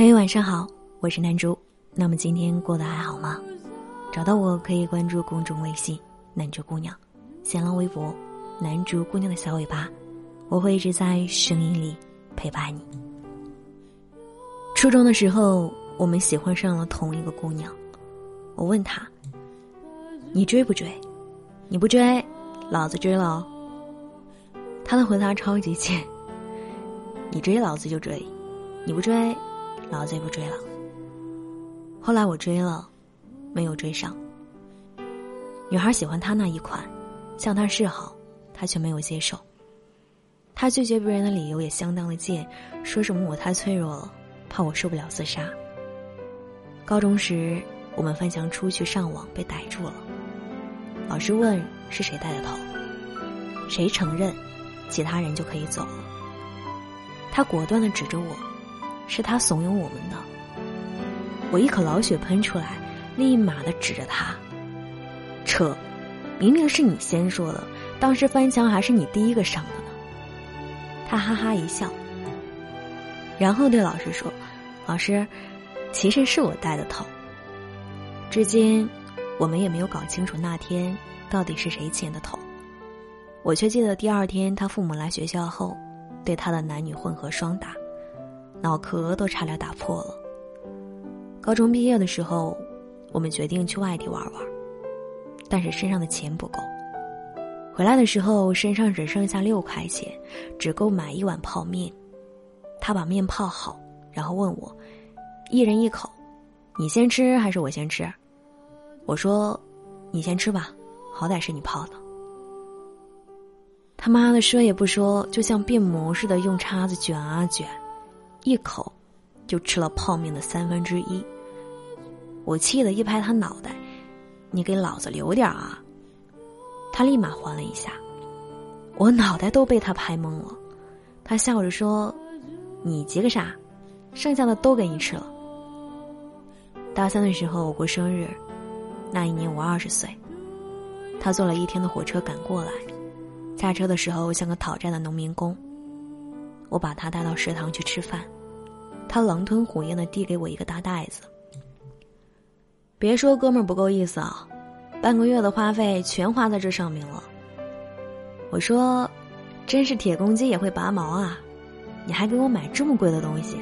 嘿，晚上好，我是南珠。那么今天过得还好吗？找到我可以关注公众微信“南珠姑娘”，新浪微博“南珠姑娘的小尾巴”，我会一直在声音里陪伴你。初中的时候，我们喜欢上了同一个姑娘，我问她：“你追不追？你不追，老子追了。”她的回答超级贱：“你追老子就追，你不追。”老子也不追了。后来我追了，没有追上。女孩喜欢他那一款，向他示好，他却没有接受。他拒绝别人的理由也相当的贱，说什么我太脆弱了，怕我受不了自杀。高中时，我们翻墙出去上网被逮住了，老师问是谁带的头，谁承认，其他人就可以走了。他果断的指着我。是他怂恿我们的，我一口老血喷出来，立马的指着他，扯，明明是你先说的，当时翻墙还是你第一个上的呢。他哈哈一笑，然后对老师说：“老师，其实是我带的头。”至今，我们也没有搞清楚那天到底是谁牵的头，我却记得第二天他父母来学校后，对他的男女混合双打。脑壳都差点打破了。高中毕业的时候，我们决定去外地玩玩，但是身上的钱不够。回来的时候，身上只剩下六块钱，只够买一碗泡面。他把面泡好，然后问我：“一人一口，你先吃还是我先吃？”我说：“你先吃吧，好歹是你泡的。”他妈的说也不说，就像变魔似的用叉子卷啊卷。一口，就吃了泡面的三分之一。我气得一拍他脑袋：“你给老子留点啊！”他立马还了一下，我脑袋都被他拍懵了。他笑着说：“你急个啥？剩下的都给你吃了。”大三的时候我过生日，那一年我二十岁。他坐了一天的火车赶过来，下车的时候像个讨债的农民工。我把他带到食堂去吃饭，他狼吞虎咽的递给我一个大袋子。别说哥们儿不够意思啊，半个月的花费全花在这上面了。我说，真是铁公鸡也会拔毛啊！你还给我买这么贵的东西。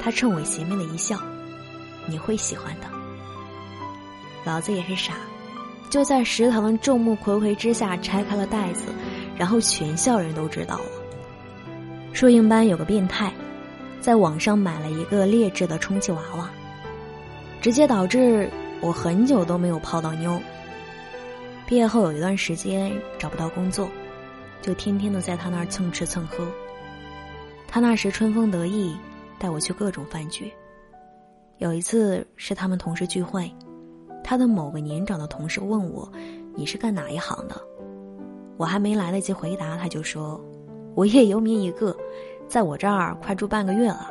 他冲我邪魅的一笑，你会喜欢的。老子也是傻，就在食堂的众目睽睽之下拆开了袋子，然后全校人都知道了。摄影班有个变态，在网上买了一个劣质的充气娃娃，直接导致我很久都没有泡到妞。毕业后有一段时间找不到工作，就天天的在他那儿蹭吃蹭喝。他那时春风得意，带我去各种饭局。有一次是他们同事聚会，他的某个年长的同事问我：“你是干哪一行的？”我还没来得及回答，他就说。无业游民一个，在我这儿快住半个月了。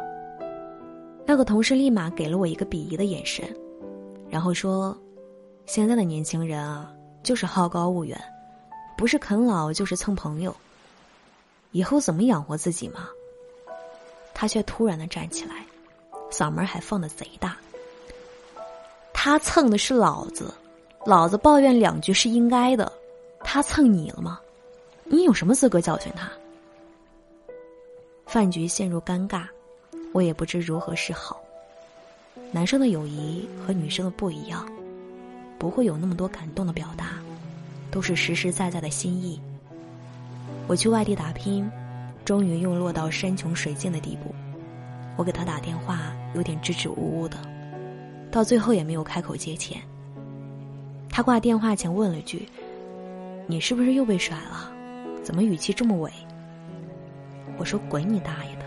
那个同事立马给了我一个鄙夷的眼神，然后说：“现在的年轻人啊，就是好高骛远，不是啃老就是蹭朋友。以后怎么养活自己嘛？”他却突然的站起来，嗓门还放的贼大。他蹭的是老子，老子抱怨两句是应该的，他蹭你了吗？你有什么资格教训他？饭局陷入尴尬，我也不知如何是好。男生的友谊和女生的不一样，不会有那么多感动的表达，都是实实在在的心意。我去外地打拼，终于又落到山穷水尽的地步。我给他打电话，有点支支吾吾的，到最后也没有开口借钱。他挂电话前问了句：“你是不是又被甩了？怎么语气这么委？”我说：“滚你大爷的！”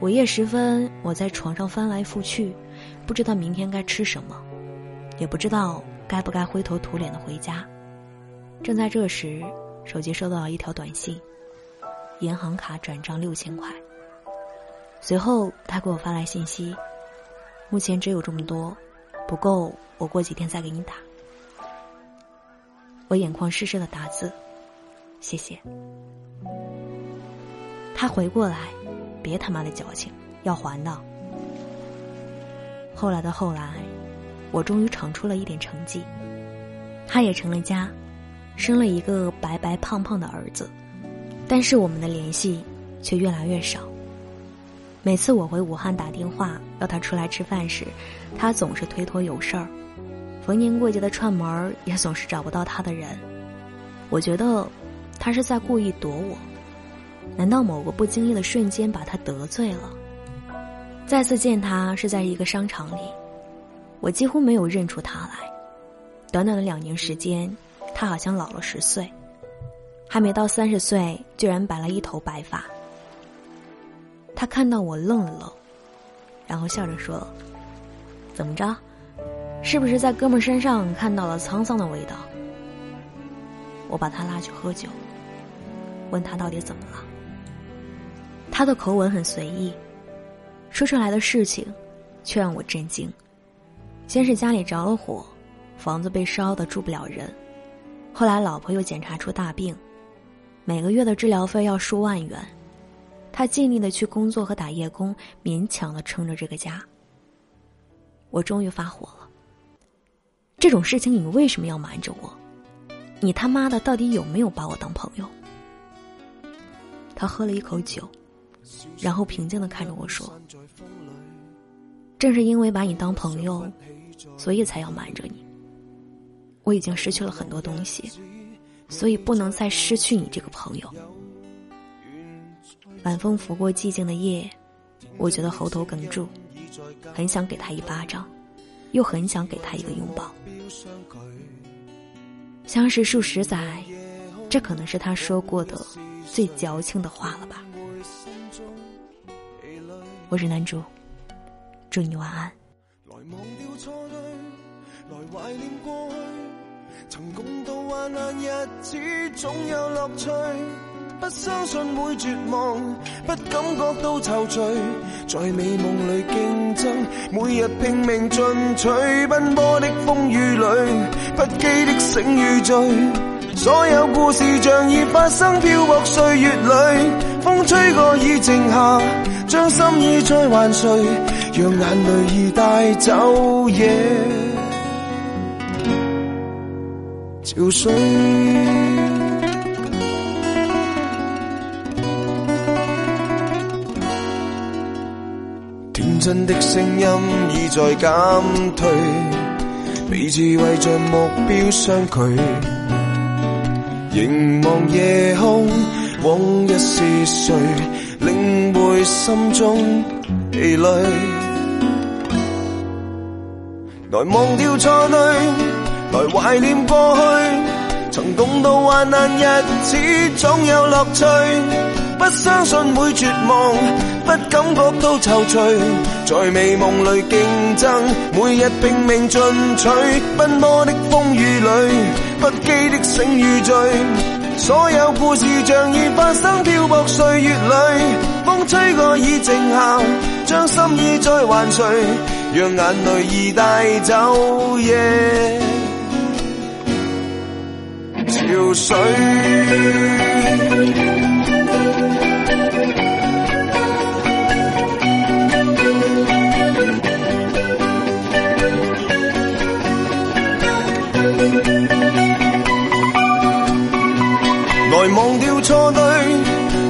午夜时分，我在床上翻来覆去，不知道明天该吃什么，也不知道该不该灰头土脸的回家。正在这时，手机收到了一条短信：“银行卡转账六千块。”随后，他给我发来信息：“目前只有这么多，不够，我过几天再给你打。”我眼眶湿湿的打字：“谢谢。”他回过来，别他妈的矫情，要还的。后来的后来，我终于闯出了一点成绩，他也成了家，生了一个白白胖胖的儿子，但是我们的联系却越来越少。每次我回武汉打电话要他出来吃饭时，他总是推脱有事儿。逢年过节的串门儿也总是找不到他的人，我觉得他是在故意躲我。难道某个不经意的瞬间把他得罪了？再次见他是在一个商场里，我几乎没有认出他来。短短的两年时间，他好像老了十岁，还没到三十岁，居然白了一头白发。他看到我愣了愣，然后笑着说：“怎么着？”是不是在哥们身上看到了沧桑的味道？我把他拉去喝酒，问他到底怎么了。他的口吻很随意，说出来的事情却让我震惊。先是家里着了火，房子被烧的住不了人，后来老婆又检查出大病，每个月的治疗费要数万元，他尽力的去工作和打夜工，勉强的撑着这个家。我终于发火了。这种事情你们为什么要瞒着我？你他妈的到底有没有把我当朋友？他喝了一口酒，然后平静的看着我说：“正是因为把你当朋友，所以才要瞒着你。我已经失去了很多东西，所以不能再失去你这个朋友。”晚风拂过寂静的夜，我觉得喉头哽住，很想给他一巴掌，又很想给他一个拥抱。相识数十载，这可能是他说过的最矫情的话了吧。我是男主，祝你晚安。来忘掉错对，来怀念过去，曾共度患难日子，总有乐趣。不相信会绝望，不感觉到踌躇，在美梦里竞争，每日拼命进取，奔波的风雨里，不羁的醒与醉，所有故事像已发生，漂泊岁月里，风吹过已静下，将心意再还谁，让眼泪已带走夜？憔悴。真的声音已在减退，彼此为着目标相距，凝望夜空，往日是谁？会心中疲累？来忘掉错对，来怀念过去，曾共度患难日子，总有乐趣。不相信会绝望，不感觉到踌躇，在美梦里竞争，每日拼命进取，奔波的风雨里，不羁的醒与醉，所有故事像已发生，漂泊岁月里，风吹过已静下，将心意再还谁，让眼泪已带走夜憔悴。来忘掉错对，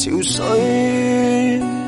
潮水。